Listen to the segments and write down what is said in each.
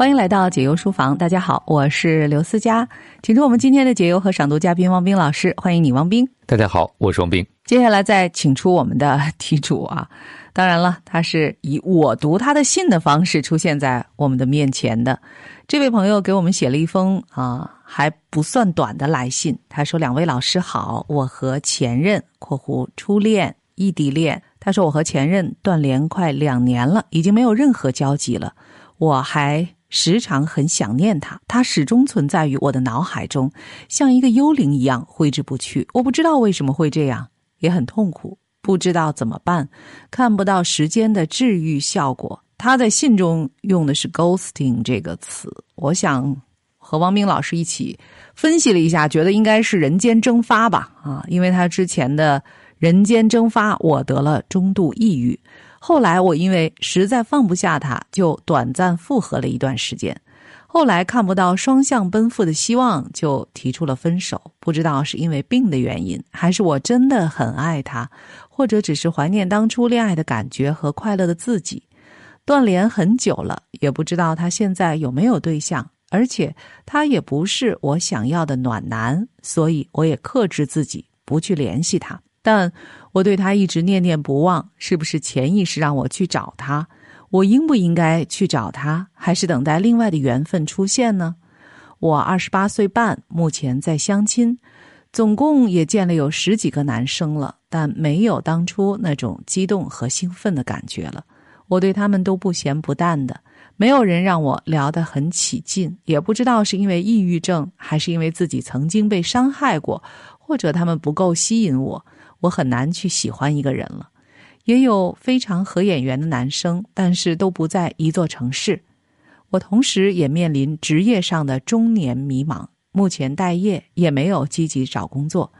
欢迎来到解忧书房，大家好，我是刘思佳，请出我们今天的解忧和赏读嘉宾汪冰老师，欢迎你，汪冰。大家好，我是汪冰。接下来再请出我们的 题主啊，当然了，他是以我读他的信的方式出现在我们的面前的。这位朋友给我们写了一封啊还不算短的来信，他说：“两位老师好，我和前任（括弧初恋异地恋），他说我和前任断联快两年了，已经没有任何交集了，我还。”时常很想念他，他始终存在于我的脑海中，像一个幽灵一样挥之不去。我不知道为什么会这样，也很痛苦，不知道怎么办，看不到时间的治愈效果。他在信中用的是 “ghosting” 这个词，我想和王明老师一起分析了一下，觉得应该是人间蒸发吧？啊，因为他之前的人间蒸发，我得了中度抑郁。后来我因为实在放不下他，就短暂复合了一段时间。后来看不到双向奔赴的希望，就提出了分手。不知道是因为病的原因，还是我真的很爱他，或者只是怀念当初恋爱的感觉和快乐的自己。断联很久了，也不知道他现在有没有对象，而且他也不是我想要的暖男，所以我也克制自己不去联系他。但我对他一直念念不忘，是不是潜意识让我去找他？我应不应该去找他，还是等待另外的缘分出现呢？我二十八岁半，目前在相亲，总共也见了有十几个男生了，但没有当初那种激动和兴奋的感觉了。我对他们都不咸不淡的，没有人让我聊得很起劲，也不知道是因为抑郁症，还是因为自己曾经被伤害过，或者他们不够吸引我。我很难去喜欢一个人了，也有非常合眼缘的男生，但是都不在一座城市。我同时也面临职业上的中年迷茫，目前待业，也没有积极找工作。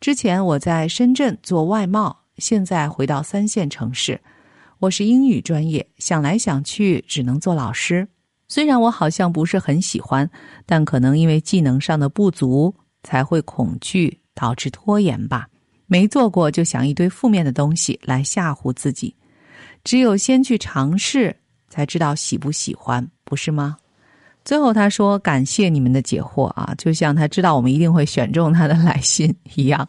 之前我在深圳做外贸，现在回到三线城市。我是英语专业，想来想去只能做老师。虽然我好像不是很喜欢，但可能因为技能上的不足，才会恐惧导致拖延吧。没做过就想一堆负面的东西来吓唬自己，只有先去尝试，才知道喜不喜欢，不是吗？最后他说：“感谢你们的解惑啊，就像他知道我们一定会选中他的来信一样。”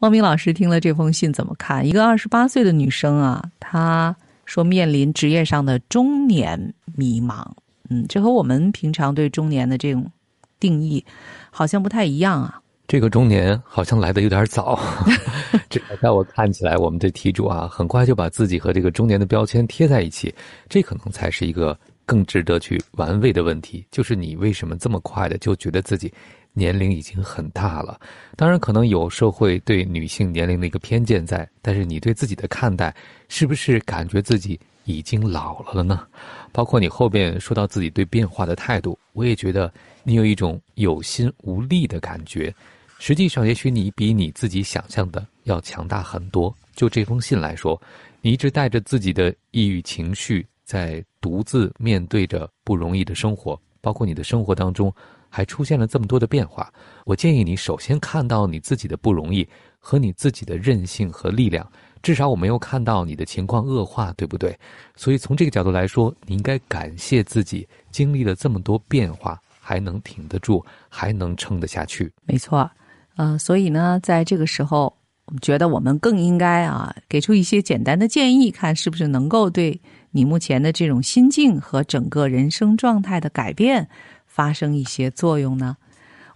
汪明老师听了这封信怎么看？一个二十八岁的女生啊，她说面临职业上的中年迷茫。嗯，这和我们平常对中年的这种定义好像不太一样啊。这个中年好像来的有点早，这在我看起来，我们的题主啊，很快就把自己和这个中年的标签贴在一起，这可能才是一个更值得去玩味的问题。就是你为什么这么快的就觉得自己年龄已经很大了？当然，可能有社会对女性年龄的一个偏见在，但是你对自己的看待，是不是感觉自己已经老了了呢？包括你后边说到自己对变化的态度，我也觉得你有一种有心无力的感觉。实际上，也许你比你自己想象的要强大很多。就这封信来说，你一直带着自己的抑郁情绪，在独自面对着不容易的生活，包括你的生活当中还出现了这么多的变化。我建议你首先看到你自己的不容易和你自己的韧性和力量。至少我没有看到你的情况恶化，对不对？所以从这个角度来说，你应该感谢自己经历了这么多变化，还能挺得住，还能撑得下去。没错。呃，所以呢，在这个时候，我们觉得我们更应该啊，给出一些简单的建议，看是不是能够对你目前的这种心境和整个人生状态的改变发生一些作用呢？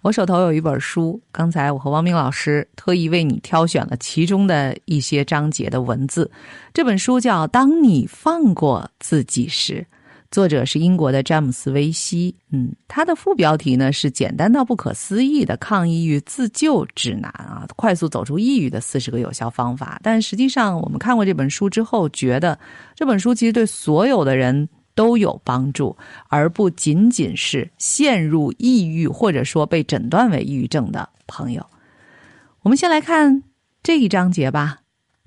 我手头有一本书，刚才我和汪明老师特意为你挑选了其中的一些章节的文字。这本书叫《当你放过自己时》。作者是英国的詹姆斯·威西，嗯，他的副标题呢是“简单到不可思议的抗抑郁自救指南”啊，快速走出抑郁的四十个有效方法。但实际上，我们看过这本书之后，觉得这本书其实对所有的人都有帮助，而不仅仅是陷入抑郁或者说被诊断为抑郁症的朋友。我们先来看这一章节吧，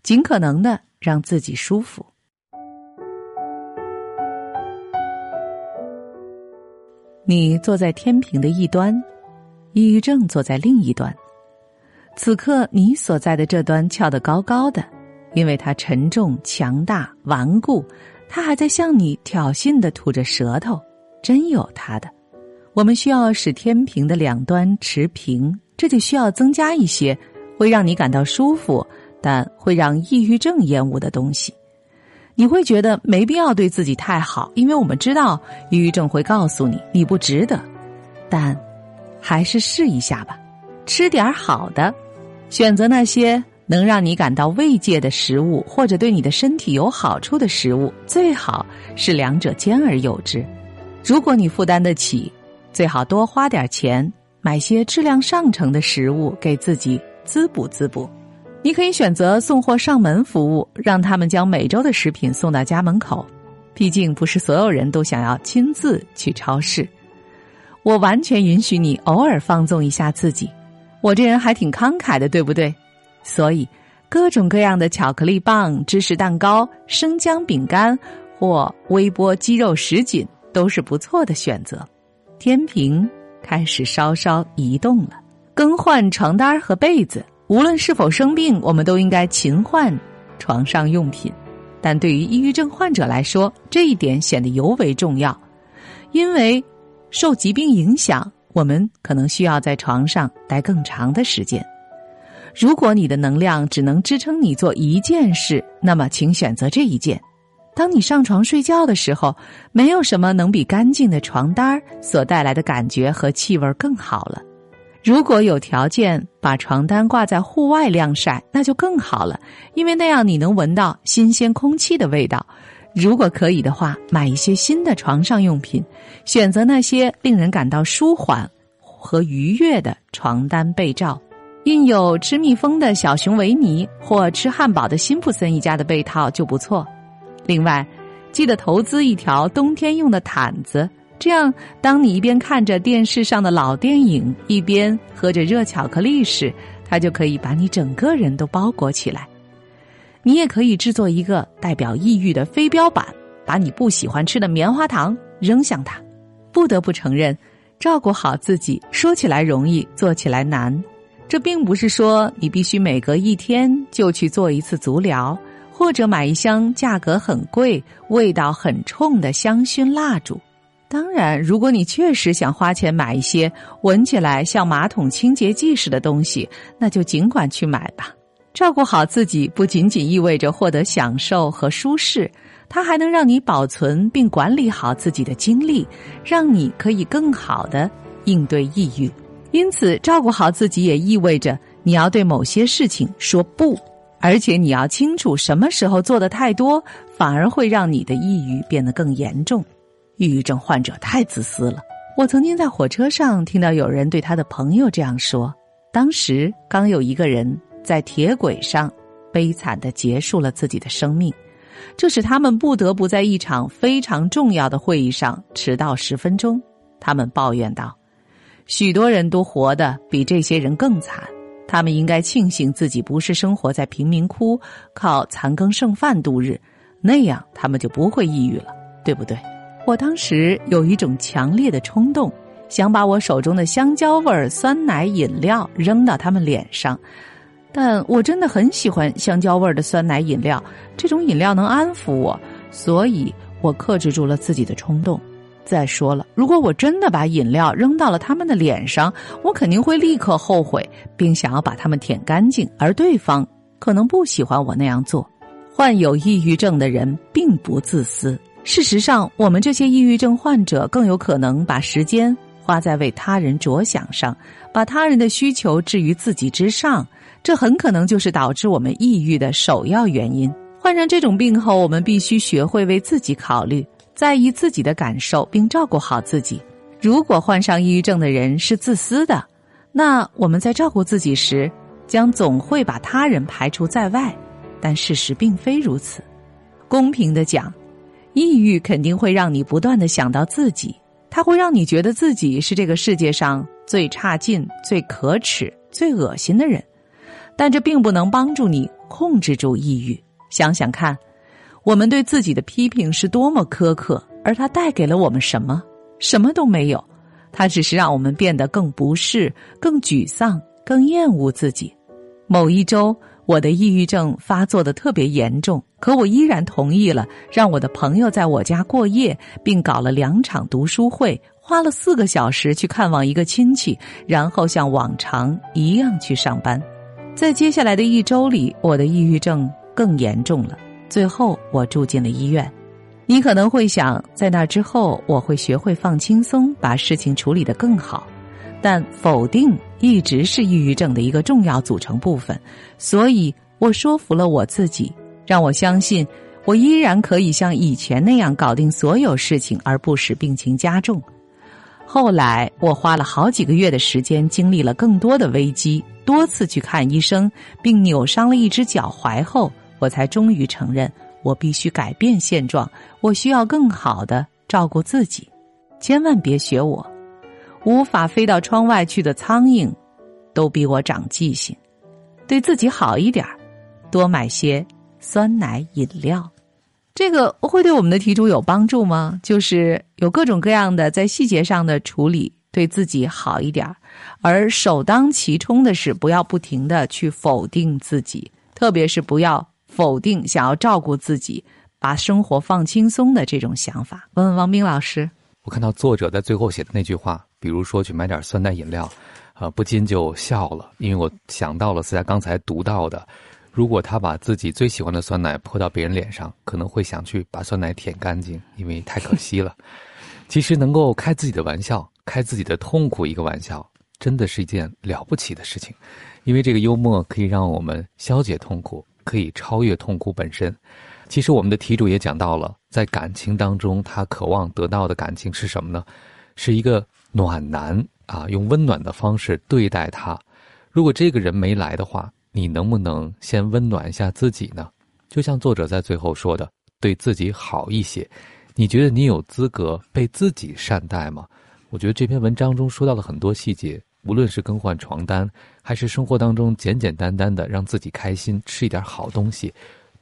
尽可能的让自己舒服。你坐在天平的一端，抑郁症坐在另一端。此刻你所在的这端翘得高高的，因为它沉重、强大、顽固。它还在向你挑衅的吐着舌头，真有它的。我们需要使天平的两端持平，这就需要增加一些会让你感到舒服，但会让抑郁症厌恶的东西。你会觉得没必要对自己太好，因为我们知道抑郁症会告诉你你不值得。但还是试一下吧，吃点好的，选择那些能让你感到慰藉的食物，或者对你的身体有好处的食物，最好是两者兼而有之。如果你负担得起。最好多花点钱买些质量上乘的食物给自己滋补滋补。你可以选择送货上门服务，让他们将每周的食品送到家门口。毕竟不是所有人都想要亲自去超市。我完全允许你偶尔放纵一下自己。我这人还挺慷慨的，对不对？所以各种各样的巧克力棒、芝士蛋糕、生姜饼干或微波鸡肉什锦都是不错的选择。天平开始稍稍移动了，更换床单和被子。无论是否生病，我们都应该勤换床上用品。但对于抑郁症患者来说，这一点显得尤为重要，因为受疾病影响，我们可能需要在床上待更长的时间。如果你的能量只能支撑你做一件事，那么请选择这一件。当你上床睡觉的时候，没有什么能比干净的床单所带来的感觉和气味更好了。如果有条件把床单挂在户外晾晒，那就更好了，因为那样你能闻到新鲜空气的味道。如果可以的话，买一些新的床上用品，选择那些令人感到舒缓和愉悦的床单被罩。印有吃蜜蜂的小熊维尼或吃汉堡的辛普森一家的被套就不错。另外，记得投资一条冬天用的毯子，这样当你一边看着电视上的老电影，一边喝着热巧克力时，它就可以把你整个人都包裹起来。你也可以制作一个代表抑郁的飞镖板，把你不喜欢吃的棉花糖扔向它。不得不承认，照顾好自己说起来容易，做起来难。这并不是说你必须每隔一天就去做一次足疗。或者买一箱价格很贵、味道很冲的香薰蜡烛。当然，如果你确实想花钱买一些闻起来像马桶清洁剂似的东西，那就尽管去买吧。照顾好自己不仅仅意味着获得享受和舒适，它还能让你保存并管理好自己的精力，让你可以更好的应对抑郁。因此，照顾好自己也意味着你要对某些事情说不。而且你要清楚，什么时候做的太多，反而会让你的抑郁变得更严重。抑郁症患者太自私了。我曾经在火车上听到有人对他的朋友这样说：当时刚有一个人在铁轨上悲惨的结束了自己的生命，这使他们不得不在一场非常重要的会议上迟到十分钟。他们抱怨道：“许多人都活得比这些人更惨。”他们应该庆幸自己不是生活在贫民窟，靠残羹剩饭度日，那样他们就不会抑郁了，对不对？我当时有一种强烈的冲动，想把我手中的香蕉味酸奶饮料扔到他们脸上，但我真的很喜欢香蕉味的酸奶饮料，这种饮料能安抚我，所以我克制住了自己的冲动。再说了，如果我真的把饮料扔到了他们的脸上，我肯定会立刻后悔，并想要把他们舔干净。而对方可能不喜欢我那样做。患有抑郁症的人并不自私。事实上，我们这些抑郁症患者更有可能把时间花在为他人着想上，把他人的需求置于自己之上。这很可能就是导致我们抑郁的首要原因。患上这种病后，我们必须学会为自己考虑。在意自己的感受，并照顾好自己。如果患上抑郁症的人是自私的，那我们在照顾自己时，将总会把他人排除在外。但事实并非如此。公平的讲，抑郁肯定会让你不断的想到自己，它会让你觉得自己是这个世界上最差劲、最可耻、最恶心的人。但这并不能帮助你控制住抑郁。想想看。我们对自己的批评是多么苛刻，而它带给了我们什么？什么都没有，它只是让我们变得更不适、更沮丧、更厌恶自己。某一周，我的抑郁症发作的特别严重，可我依然同意了让我的朋友在我家过夜，并搞了两场读书会，花了四个小时去看望一个亲戚，然后像往常一样去上班。在接下来的一周里，我的抑郁症更严重了，最后我住进了医院。你可能会想，在那之后我会学会放轻松，把事情处理得更好。但否定一直是抑郁症的一个重要组成部分，所以我说服了我自己，让我相信我依然可以像以前那样搞定所有事情，而不使病情加重。后来我花了好几个月的时间，经历了更多的危机，多次去看医生，并扭伤了一只脚踝后，我才终于承认。我必须改变现状，我需要更好的照顾自己。千万别学我，无法飞到窗外去的苍蝇，都比我长记性。对自己好一点多买些酸奶饮料。这个会对我们的题主有帮助吗？就是有各种各样的在细节上的处理，对自己好一点而首当其冲的是，不要不停的去否定自己，特别是不要。否定想要照顾自己、把生活放轻松的这种想法。问问王斌老师，我看到作者在最后写的那句话，比如说去买点酸奶饮料，啊，不禁就笑了，因为我想到了思佳刚才读到的，如果他把自己最喜欢的酸奶泼到别人脸上，可能会想去把酸奶舔干净，因为太可惜了。其实能够开自己的玩笑，开自己的痛苦一个玩笑，真的是一件了不起的事情，因为这个幽默可以让我们消解痛苦。可以超越痛苦本身。其实我们的题主也讲到了，在感情当中，他渴望得到的感情是什么呢？是一个暖男啊，用温暖的方式对待他。如果这个人没来的话，你能不能先温暖一下自己呢？就像作者在最后说的，对自己好一些。你觉得你有资格被自己善待吗？我觉得这篇文章中说到了很多细节。无论是更换床单，还是生活当中简简单单的让自己开心，吃一点好东西，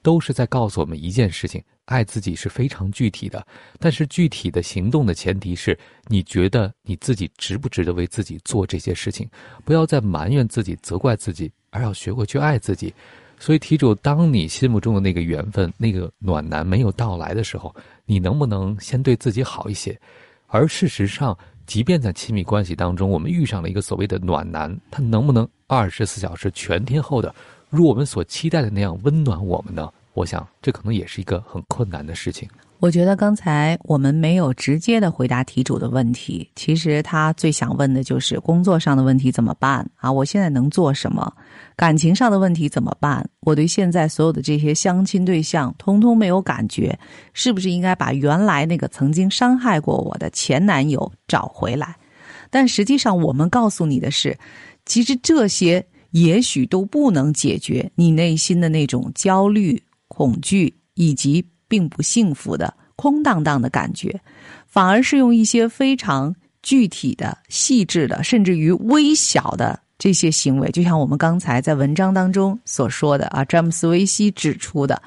都是在告诉我们一件事情：爱自己是非常具体的。但是具体的行动的前提是你觉得你自己值不值得为自己做这些事情？不要再埋怨自己、责怪自己，而要学会去爱自己。所以，题主，当你心目中的那个缘分、那个暖男没有到来的时候，你能不能先对自己好一些？而事实上，即便在亲密关系当中，我们遇上了一个所谓的暖男，他能不能二十四小时全天候的如我们所期待的那样温暖我们呢？我想，这可能也是一个很困难的事情。我觉得刚才我们没有直接的回答题主的问题，其实他最想问的就是工作上的问题怎么办啊？我现在能做什么？感情上的问题怎么办？我对现在所有的这些相亲对象通通没有感觉，是不是应该把原来那个曾经伤害过我的前男友找回来？但实际上，我们告诉你的是，其实这些也许都不能解决你内心的那种焦虑、恐惧以及。并不幸福的空荡荡的感觉，反而是用一些非常具体的、细致的，甚至于微小的这些行为，就像我们刚才在文章当中所说的啊，詹姆斯·维西指出的，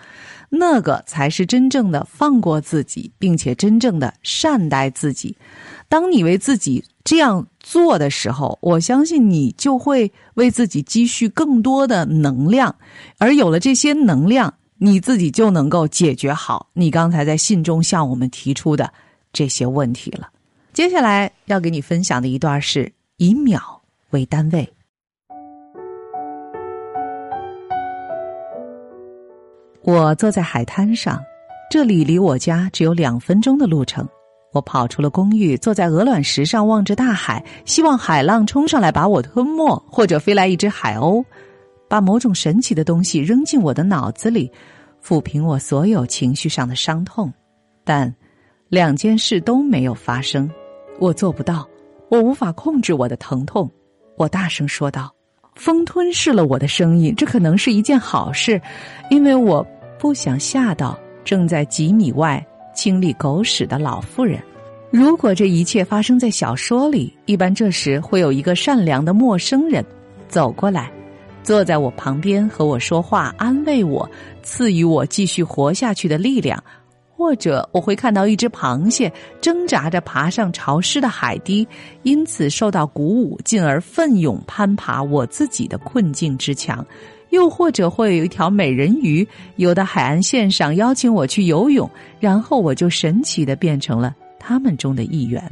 那个才是真正的放过自己，并且真正的善待自己。当你为自己这样做的时候，我相信你就会为自己积蓄更多的能量，而有了这些能量。你自己就能够解决好你刚才在信中向我们提出的这些问题了。接下来要给你分享的一段是以秒为单位。我坐在海滩上，这里离我家只有两分钟的路程。我跑出了公寓，坐在鹅卵石上望着大海，希望海浪冲上来把我吞没，或者飞来一只海鸥。把某种神奇的东西扔进我的脑子里，抚平我所有情绪上的伤痛，但两件事都没有发生。我做不到，我无法控制我的疼痛。我大声说道：“风吞噬了我的声音，这可能是一件好事，因为我不想吓到正在几米外清理狗屎的老妇人。如果这一切发生在小说里，一般这时会有一个善良的陌生人走过来。”坐在我旁边和我说话，安慰我，赐予我继续活下去的力量；或者我会看到一只螃蟹挣扎着爬上潮湿的海堤，因此受到鼓舞，进而奋勇攀爬我自己的困境之墙，又或者会有一条美人鱼游到海岸线上邀请我去游泳，然后我就神奇的变成了他们中的一员。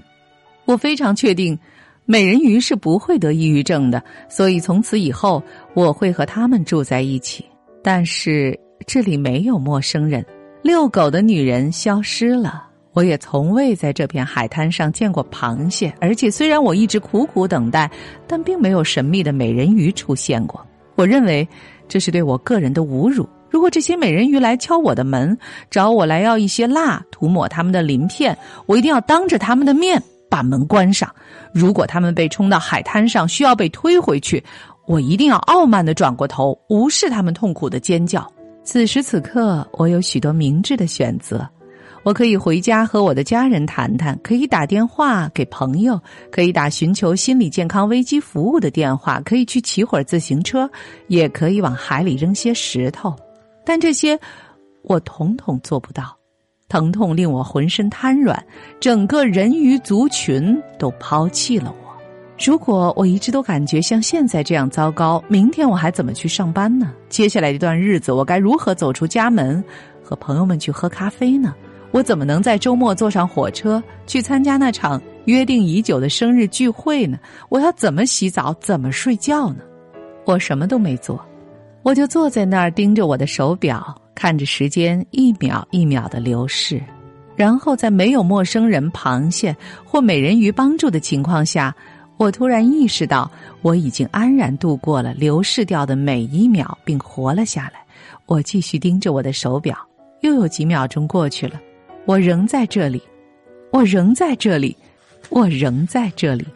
我非常确定，美人鱼是不会得抑郁症的，所以从此以后我会和他们住在一起。但是这里没有陌生人，遛狗的女人消失了。我也从未在这片海滩上见过螃蟹，而且虽然我一直苦苦等待，但并没有神秘的美人鱼出现过。我认为这是对我个人的侮辱。如果这些美人鱼来敲我的门，找我来要一些蜡涂抹他们的鳞片，我一定要当着他们的面把门关上。如果他们被冲到海滩上需要被推回去，我一定要傲慢的转过头，无视他们痛苦的尖叫。此时此刻，我有许多明智的选择。我可以回家和我的家人谈谈，可以打电话给朋友，可以打寻求心理健康危机服务的电话，可以去骑会儿自行车，也可以往海里扔些石头。但这些，我统统做不到。疼痛令我浑身瘫软，整个人鱼族群都抛弃了我。如果我一直都感觉像现在这样糟糕，明天我还怎么去上班呢？接下来一段日子，我该如何走出家门，和朋友们去喝咖啡呢？我怎么能在周末坐上火车去参加那场约定已久的生日聚会呢？我要怎么洗澡，怎么睡觉呢？我什么都没做，我就坐在那儿盯着我的手表，看着时间一秒一秒的流逝，然后在没有陌生人、螃蟹或美人鱼帮助的情况下，我突然意识到我已经安然度过了流逝掉的每一秒，并活了下来。我继续盯着我的手表，又有几秒钟过去了。我仍在这里，我仍在这里，我仍在这里。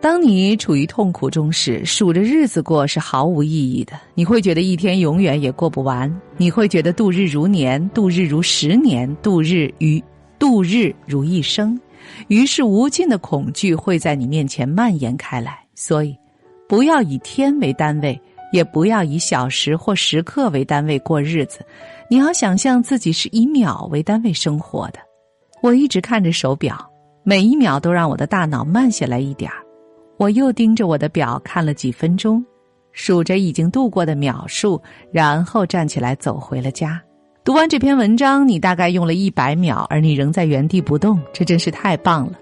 当你处于痛苦中时，数着日子过是毫无意义的。你会觉得一天永远也过不完，你会觉得度日如年，度日如十年，度日于度日如一生。于是，无尽的恐惧会在你面前蔓延开来。所以，不要以天为单位，也不要以小时或时刻为单位过日子。你要想象自己是以秒为单位生活的。我一直看着手表，每一秒都让我的大脑慢下来一点儿。我又盯着我的表看了几分钟，数着已经度过的秒数，然后站起来走回了家。读完这篇文章，你大概用了一百秒，而你仍在原地不动，这真是太棒了。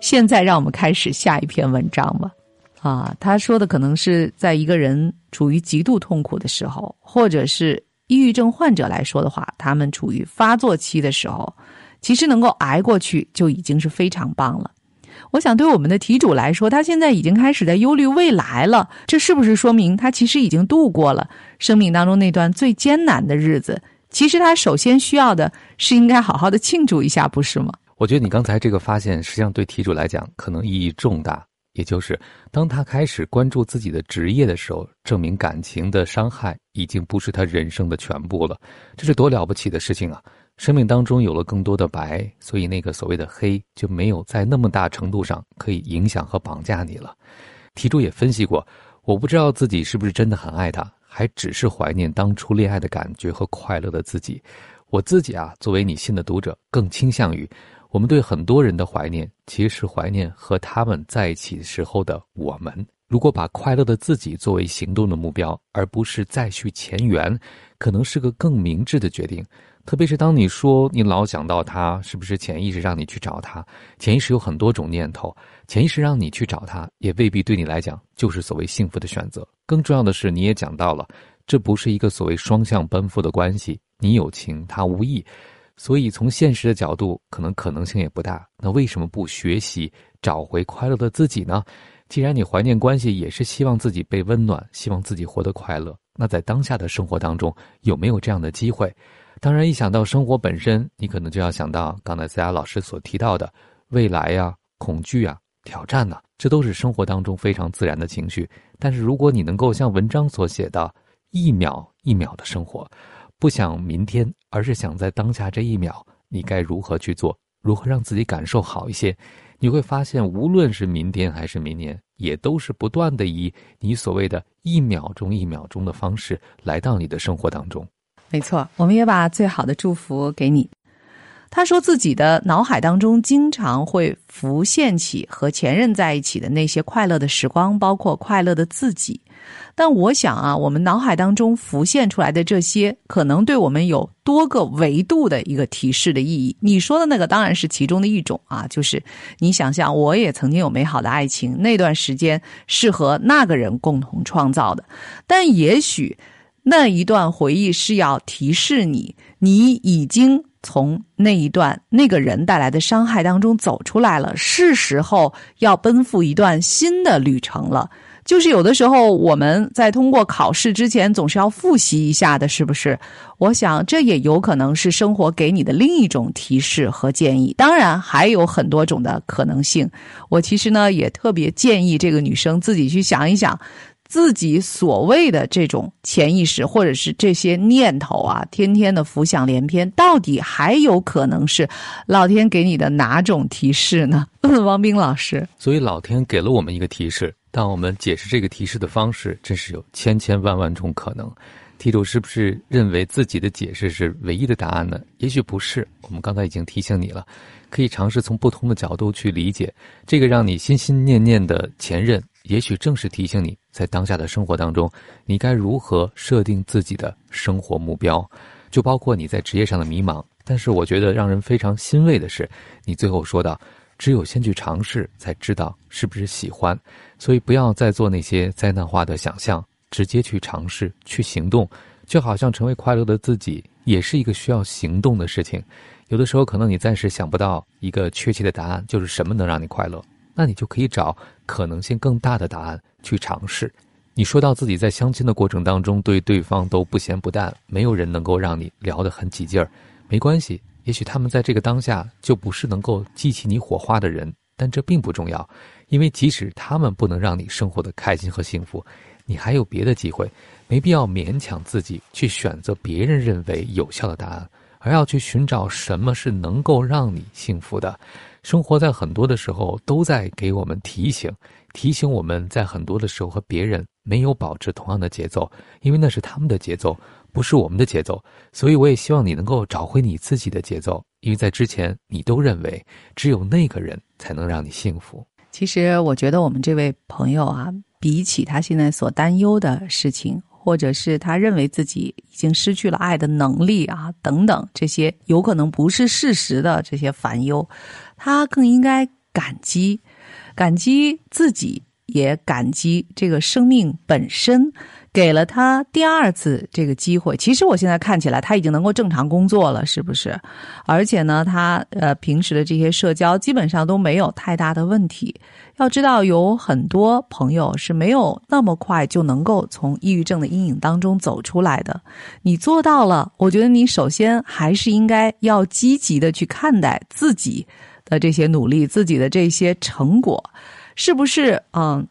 现在让我们开始下一篇文章吧。啊，他说的可能是在一个人处于极度痛苦的时候，或者是。抑郁症患者来说的话，他们处于发作期的时候，其实能够挨过去就已经是非常棒了。我想，对我们的题主来说，他现在已经开始在忧虑未来了，这是不是说明他其实已经度过了生命当中那段最艰难的日子？其实他首先需要的是应该好好的庆祝一下，不是吗？我觉得你刚才这个发现，实际上对题主来讲可能意义重大。也就是，当他开始关注自己的职业的时候，证明感情的伤害已经不是他人生的全部了。这是多了不起的事情啊！生命当中有了更多的白，所以那个所谓的黑就没有在那么大程度上可以影响和绑架你了。题主也分析过，我不知道自己是不是真的很爱他，还只是怀念当初恋爱的感觉和快乐的自己。我自己啊，作为你信的读者，更倾向于。我们对很多人的怀念，其实是怀念和他们在一起时候的我们。如果把快乐的自己作为行动的目标，而不是再续前缘，可能是个更明智的决定。特别是当你说你老想到他，是不是潜意识让你去找他？潜意识有很多种念头，潜意识让你去找他，也未必对你来讲就是所谓幸福的选择。更重要的是，你也讲到了，这不是一个所谓双向奔赴的关系，你有情，他无意。所以，从现实的角度，可能可能性也不大。那为什么不学习找回快乐的自己呢？既然你怀念关系，也是希望自己被温暖，希望自己活得快乐。那在当下的生活当中，有没有这样的机会？当然，一想到生活本身，你可能就要想到刚才思雅老师所提到的未来呀、恐惧啊、挑战呐，这都是生活当中非常自然的情绪。但是，如果你能够像文章所写的，一秒一秒的生活。不想明天，而是想在当下这一秒，你该如何去做？如何让自己感受好一些？你会发现，无论是明天还是明年，也都是不断的以你所谓的一秒钟一秒钟的方式来到你的生活当中。没错，我们也把最好的祝福给你。他说自己的脑海当中经常会浮现起和前任在一起的那些快乐的时光，包括快乐的自己。但我想啊，我们脑海当中浮现出来的这些，可能对我们有多个维度的一个提示的意义。你说的那个当然是其中的一种啊，就是你想象我也曾经有美好的爱情，那段时间是和那个人共同创造的，但也许那一段回忆是要提示你，你已经从那一段那个人带来的伤害当中走出来了，是时候要奔赴一段新的旅程了。就是有的时候我们在通过考试之前总是要复习一下的，是不是？我想这也有可能是生活给你的另一种提示和建议。当然还有很多种的可能性。我其实呢也特别建议这个女生自己去想一想，自己所谓的这种潜意识或者是这些念头啊，天天的浮想联翩，到底还有可能是老天给你的哪种提示呢？王斌老师。所以老天给了我们一个提示。但我们解释这个提示的方式，真是有千千万万种可能。题主是不是认为自己的解释是唯一的答案呢？也许不是。我们刚才已经提醒你了，可以尝试从不同的角度去理解这个让你心心念念的前任。也许正是提醒你在当下的生活当中，你该如何设定自己的生活目标，就包括你在职业上的迷茫。但是我觉得让人非常欣慰的是，你最后说到。只有先去尝试，才知道是不是喜欢。所以不要再做那些灾难化的想象，直接去尝试，去行动。就好像成为快乐的自己，也是一个需要行动的事情。有的时候，可能你暂时想不到一个确切的答案，就是什么能让你快乐，那你就可以找可能性更大的答案去尝试。你说到自己在相亲的过程当中，对对方都不咸不淡，没有人能够让你聊得很起劲儿，没关系。也许他们在这个当下就不是能够激起你火花的人，但这并不重要，因为即使他们不能让你生活的开心和幸福，你还有别的机会，没必要勉强自己去选择别人认为有效的答案，而要去寻找什么是能够让你幸福的。生活在很多的时候都在给我们提醒，提醒我们在很多的时候和别人没有保持同样的节奏，因为那是他们的节奏。不是我们的节奏，所以我也希望你能够找回你自己的节奏，因为在之前你都认为只有那个人才能让你幸福。其实我觉得我们这位朋友啊，比起他现在所担忧的事情，或者是他认为自己已经失去了爱的能力啊等等这些有可能不是事实的这些烦忧，他更应该感激，感激自己，也感激这个生命本身。给了他第二次这个机会，其实我现在看起来他已经能够正常工作了，是不是？而且呢，他呃平时的这些社交基本上都没有太大的问题。要知道，有很多朋友是没有那么快就能够从抑郁症的阴影当中走出来的。你做到了，我觉得你首先还是应该要积极的去看待自己的这些努力，自己的这些成果，是不是？嗯。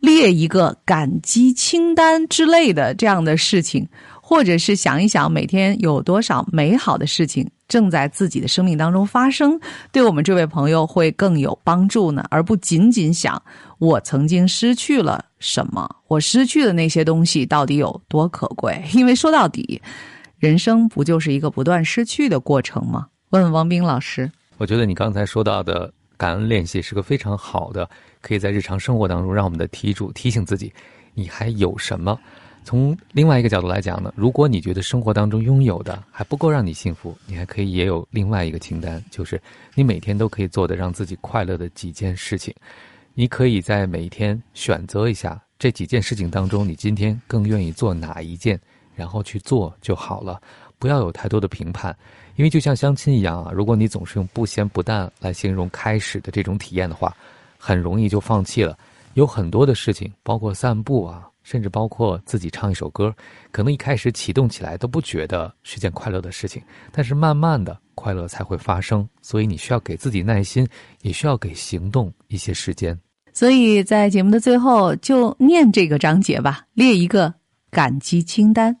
列一个感激清单之类的这样的事情，或者是想一想每天有多少美好的事情正在自己的生命当中发生，对我们这位朋友会更有帮助呢，而不仅仅想我曾经失去了什么，我失去的那些东西到底有多可贵？因为说到底，人生不就是一个不断失去的过程吗？问问王斌老师，我觉得你刚才说到的感恩练习是个非常好的。可以在日常生活当中，让我们的题主提醒自己，你还有什么？从另外一个角度来讲呢，如果你觉得生活当中拥有的还不够让你幸福，你还可以也有另外一个清单，就是你每天都可以做的让自己快乐的几件事情。你可以在每一天选择一下这几件事情当中，你今天更愿意做哪一件，然后去做就好了，不要有太多的评判，因为就像相亲一样啊，如果你总是用不咸不淡来形容开始的这种体验的话。很容易就放弃了，有很多的事情，包括散步啊，甚至包括自己唱一首歌，可能一开始启动起来都不觉得是件快乐的事情，但是慢慢的快乐才会发生。所以你需要给自己耐心，也需要给行动一些时间。所以在节目的最后，就念这个章节吧，列一个感激清单。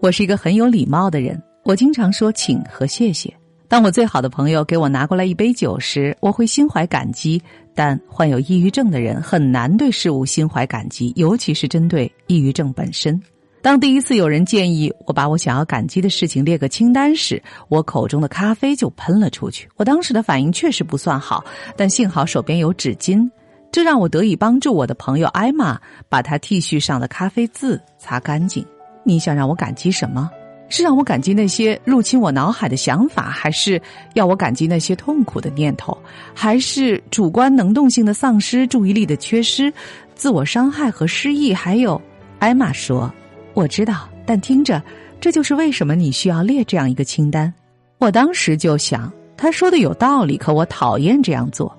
我是一个很有礼貌的人，我经常说请和谢谢。当我最好的朋友给我拿过来一杯酒时，我会心怀感激。但患有抑郁症的人很难对事物心怀感激，尤其是针对抑郁症本身。当第一次有人建议我把我想要感激的事情列个清单时，我口中的咖啡就喷了出去。我当时的反应确实不算好，但幸好手边有纸巾，这让我得以帮助我的朋友艾玛把她 T 恤上的咖啡渍擦干净。你想让我感激什么？是让我感激那些入侵我脑海的想法，还是要我感激那些痛苦的念头，还是主观能动性的丧失、注意力的缺失、自我伤害和失忆？还有，艾玛说：“我知道，但听着，这就是为什么你需要列这样一个清单。”我当时就想，他说的有道理，可我讨厌这样做。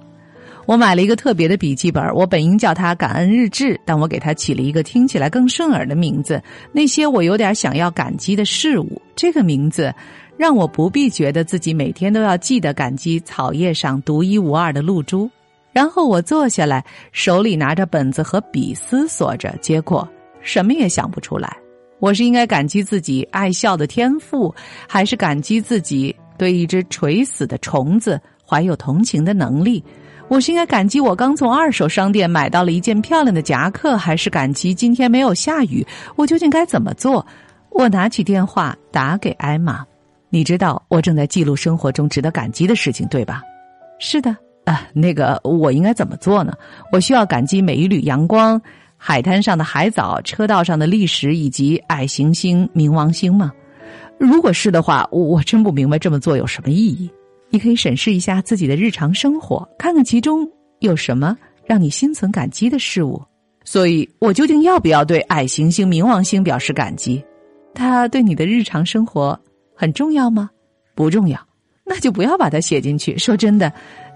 我买了一个特别的笔记本，我本应叫它“感恩日志”，但我给它起了一个听起来更顺耳的名字——那些我有点想要感激的事物。这个名字让我不必觉得自己每天都要记得感激草叶上独一无二的露珠。然后我坐下来，手里拿着本子和笔思索着，结果什么也想不出来。我是应该感激自己爱笑的天赋，还是感激自己对一只垂死的虫子怀有同情的能力？我是应该感激我刚从二手商店买到了一件漂亮的夹克，还是感激今天没有下雨？我究竟该怎么做？我拿起电话打给艾玛，你知道我正在记录生活中值得感激的事情，对吧？是的，啊，那个我应该怎么做呢？我需要感激每一缕阳光、海滩上的海藻、车道上的砾石以及矮行星冥王星吗？如果是的话，我真不明白这么做有什么意义。你可以审视一下自己的日常生活，看看其中有什么让你心存感激的事物。所以，我究竟要不要对矮行星冥王星表示感激？它对你的日常生活很重要吗？不重要，那就不要把它写进去。说真的，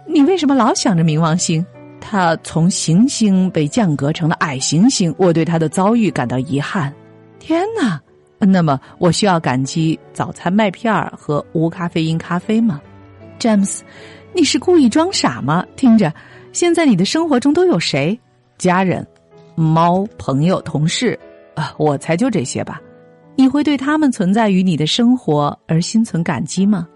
你为什么老想着冥王星？它从行星被降格成了矮行星，我对它的遭遇感到遗憾。天哪！那么，我需要感激早餐麦片儿和无咖啡因咖啡吗？詹姆斯，你是故意装傻吗？听着，现在你的生活中都有谁？家人、猫、朋友、同事啊，我猜就这些吧。你会对他们存在于你的生活而心存感激吗？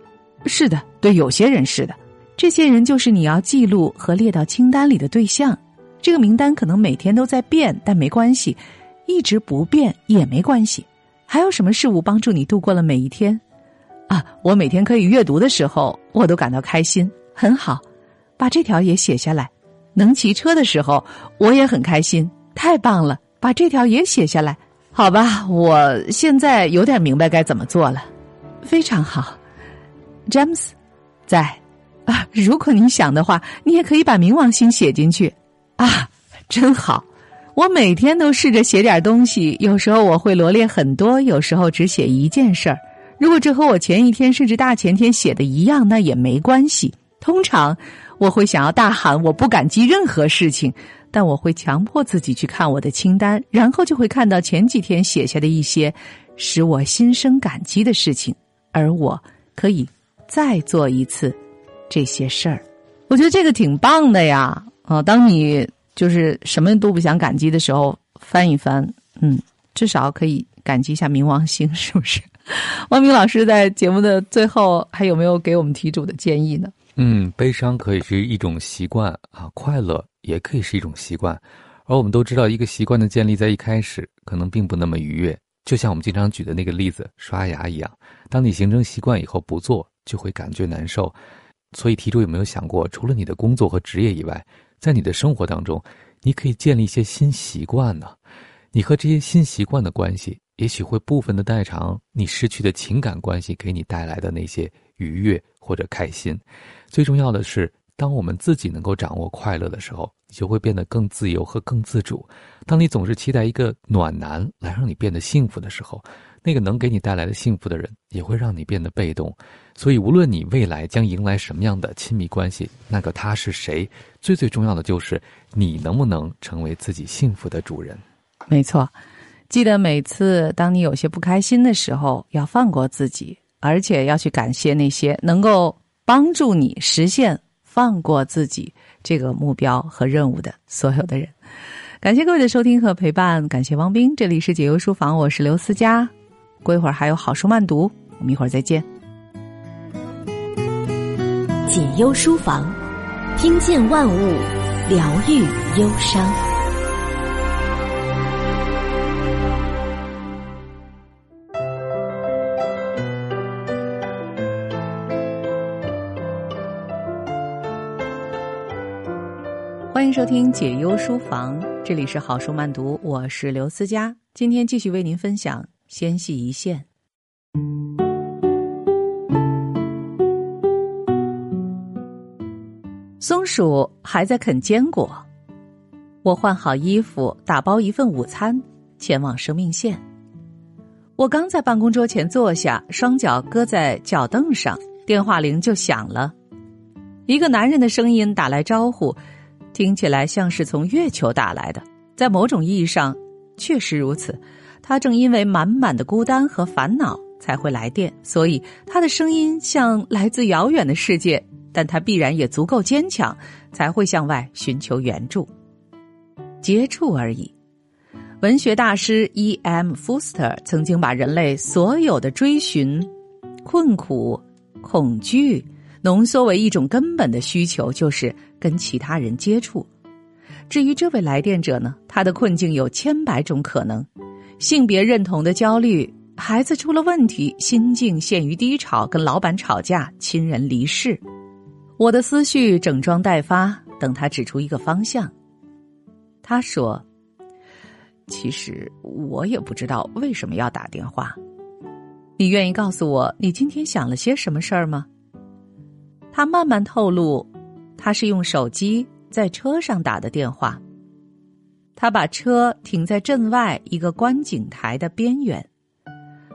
是的，对有些人是的。这些人就是你要记录和列到清单里的对象。这个名单可能每天都在变，但没关系，一直不变也没关系。还有什么事物帮助你度过了每一天？啊，我每天可以阅读的时候，我都感到开心，很好。把这条也写下来。能骑车的时候，我也很开心，太棒了。把这条也写下来。好吧，我现在有点明白该怎么做了。非常好，詹姆斯，在啊。如果你想的话，你也可以把冥王星写进去。啊，真好。我每天都试着写点东西，有时候我会罗列很多，有时候只写一件事儿。如果这和我前一天甚至大前天写的一样，那也没关系。通常我会想要大喊“我不感激任何事情”，但我会强迫自己去看我的清单，然后就会看到前几天写下的一些使我心生感激的事情，而我可以再做一次这些事儿。我觉得这个挺棒的呀！啊，当你就是什么都不想感激的时候，翻一翻，嗯，至少可以感激一下冥王星，是不是？汪明老师在节目的最后还有没有给我们题主的建议呢？嗯，悲伤可以是一种习惯啊，快乐也可以是一种习惯。而我们都知道，一个习惯的建立在一开始可能并不那么愉悦，就像我们经常举的那个例子——刷牙一样。当你形成习惯以后不做，就会感觉难受。所以，题主有没有想过，除了你的工作和职业以外，在你的生活当中，你可以建立一些新习惯呢？你和这些新习惯的关系？也许会部分的代偿你失去的情感关系给你带来的那些愉悦或者开心。最重要的是，当我们自己能够掌握快乐的时候，你就会变得更自由和更自主。当你总是期待一个暖男来让你变得幸福的时候，那个能给你带来的幸福的人也会让你变得被动。所以，无论你未来将迎来什么样的亲密关系，那个他是谁，最最重要的就是你能不能成为自己幸福的主人。没错。记得每次当你有些不开心的时候，要放过自己，而且要去感谢那些能够帮助你实现放过自己这个目标和任务的所有的人。感谢各位的收听和陪伴，感谢汪斌，这里是解忧书房，我是刘思佳。过一会儿还有好书慢读，我们一会儿再见。解忧书房，听见万物，疗愈忧伤。欢迎收听解忧书房，这里是好书慢读，我是刘思佳。今天继续为您分享《纤细一线》。松鼠还在啃坚果，我换好衣服，打包一份午餐，前往生命线。我刚在办公桌前坐下，双脚搁在脚凳上，电话铃就响了。一个男人的声音打来招呼，听起来像是从月球打来的。在某种意义上，确实如此。他正因为满满的孤单和烦恼才会来电，所以他的声音像来自遥远的世界。但他必然也足够坚强，才会向外寻求援助。接触而已。文学大师 E.M. Foster 曾经把人类所有的追寻、困苦、恐惧。浓缩为一种根本的需求，就是跟其他人接触。至于这位来电者呢，他的困境有千百种可能：性别认同的焦虑，孩子出了问题，心境陷于低潮，跟老板吵架，亲人离世。我的思绪整装待发，等他指出一个方向。他说：“其实我也不知道为什么要打电话。你愿意告诉我你今天想了些什么事儿吗？”他慢慢透露，他是用手机在车上打的电话。他把车停在镇外一个观景台的边缘。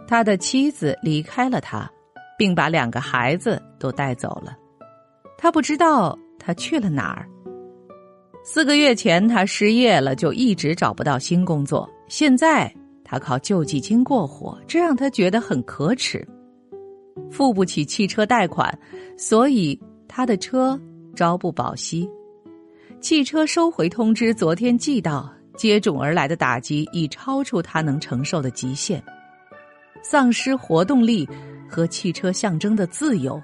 他的妻子离开了他，并把两个孩子都带走了。他不知道他去了哪儿。四个月前他失业了，就一直找不到新工作。现在他靠救济金过活，这让他觉得很可耻。付不起汽车贷款，所以他的车朝不保夕。汽车收回通知昨天寄到，接踵而来的打击已超出他能承受的极限。丧失活动力和汽车象征的自由，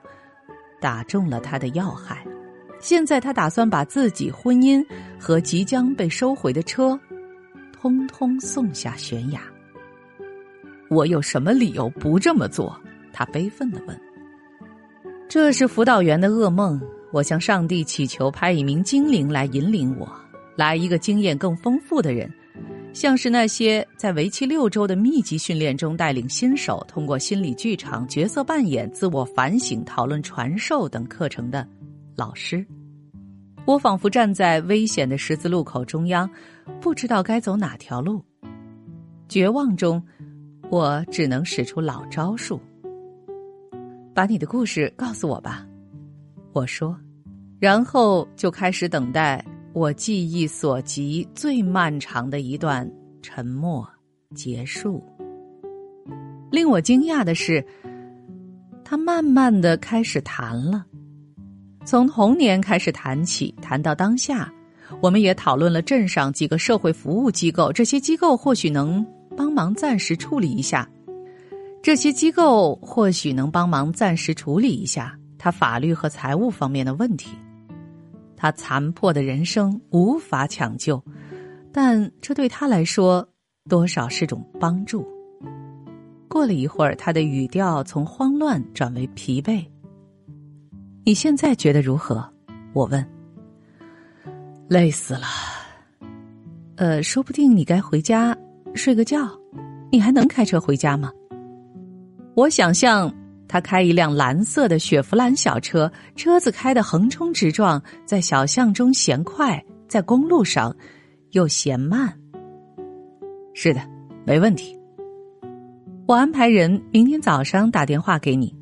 打中了他的要害。现在他打算把自己婚姻和即将被收回的车，通通送下悬崖。我有什么理由不这么做？他悲愤的问：“这是辅导员的噩梦。我向上帝祈求派一名精灵来引领我，来一个经验更丰富的人，像是那些在为期六周的密集训练中带领新手通过心理剧场、角色扮演、自我反省、讨论传授等课程的老师。我仿佛站在危险的十字路口中央，不知道该走哪条路。绝望中，我只能使出老招数。”把你的故事告诉我吧，我说，然后就开始等待我记忆所及最漫长的一段沉默结束。令我惊讶的是，他慢慢的开始谈了，从童年开始谈起，谈到当下，我们也讨论了镇上几个社会服务机构，这些机构或许能帮忙暂时处理一下。这些机构或许能帮忙暂时处理一下他法律和财务方面的问题。他残破的人生无法抢救，但这对他来说多少是种帮助。过了一会儿，他的语调从慌乱转为疲惫。你现在觉得如何？我问。累死了。呃，说不定你该回家睡个觉。你还能开车回家吗？我想象他开一辆蓝色的雪佛兰小车，车子开得横冲直撞，在小巷中嫌快，在公路上又嫌慢。是的，没问题。我安排人明天早上打电话给你，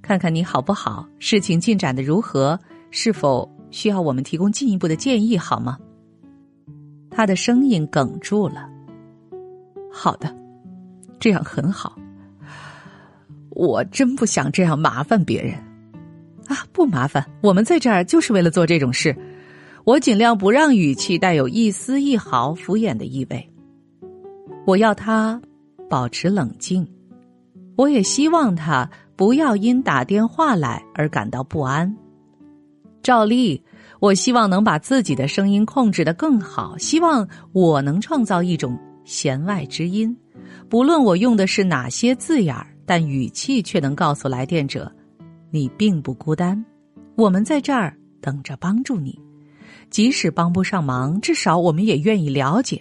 看看你好不好，事情进展的如何，是否需要我们提供进一步的建议，好吗？他的声音哽住了。好的，这样很好。我真不想这样麻烦别人，啊，不麻烦，我们在这儿就是为了做这种事。我尽量不让语气带有一丝一毫敷衍的意味。我要他保持冷静，我也希望他不要因打电话来而感到不安。照例，我希望能把自己的声音控制的更好，希望我能创造一种弦外之音，不论我用的是哪些字眼儿。但语气却能告诉来电者：“你并不孤单，我们在这儿等着帮助你。即使帮不上忙，至少我们也愿意了解。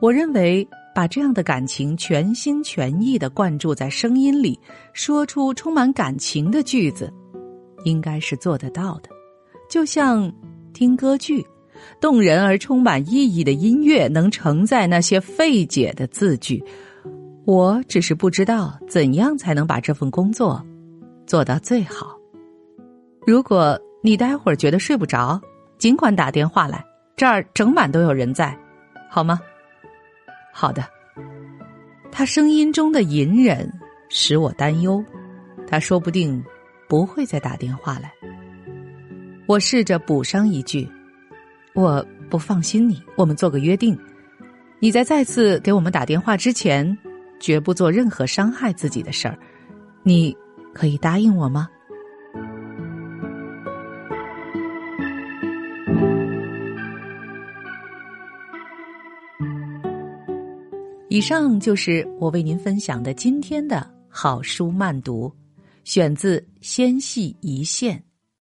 我认为，把这样的感情全心全意的灌注在声音里，说出充满感情的句子，应该是做得到的。就像听歌剧，动人而充满意义的音乐能承载那些费解的字句。我只是不知道怎样才能把这份工作做到最好。如果你待会儿觉得睡不着，尽管打电话来，这儿整晚都有人在，好吗？好的。他声音中的隐忍使我担忧，他说不定不会再打电话来。我试着补上一句：“我不放心你，我们做个约定，你在再次给我们打电话之前，绝不做任何伤害自己的事儿。你可以答应我吗？”以上就是我为您分享的今天的好书慢读，选自《纤细一线》。